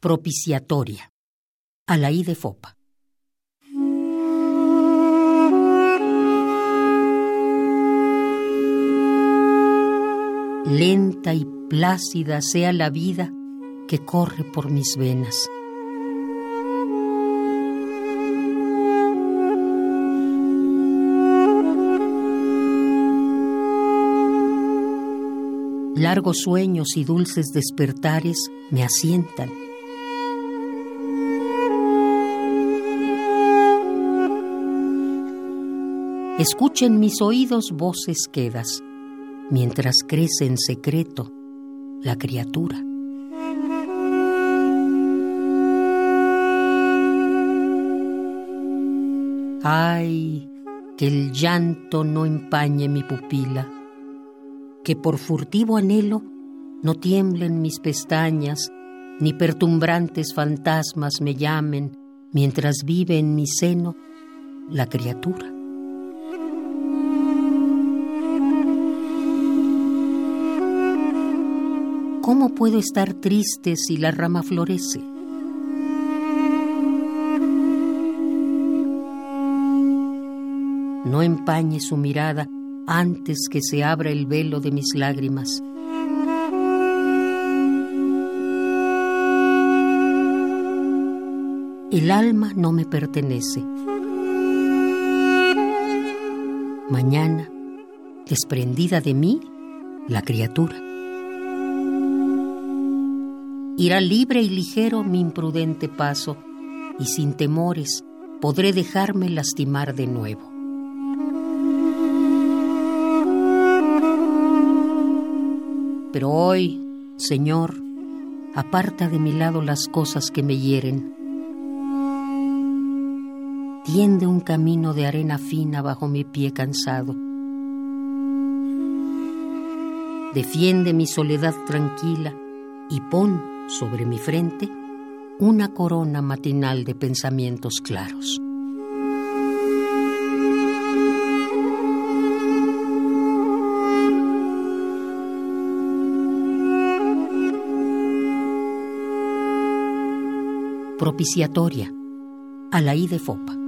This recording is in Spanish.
Propiciatoria. Alaí de Fopa. Lenta y plácida sea la vida que corre por mis venas. Largos sueños y dulces despertares me asientan. Escuchen mis oídos voces quedas, mientras crece en secreto la criatura. Ay, que el llanto no empañe mi pupila que por furtivo anhelo no tiemblen mis pestañas, ni pertumbrantes fantasmas me llamen mientras vive en mi seno la criatura. ¿Cómo puedo estar triste si la rama florece? No empañe su mirada antes que se abra el velo de mis lágrimas. El alma no me pertenece. Mañana, desprendida de mí, la criatura. Irá libre y ligero mi imprudente paso, y sin temores podré dejarme lastimar de nuevo. Pero hoy, Señor, aparta de mi lado las cosas que me hieren. Tiende un camino de arena fina bajo mi pie cansado. Defiende mi soledad tranquila y pon sobre mi frente una corona matinal de pensamientos claros. propiciatoria, Alaí de Fopa.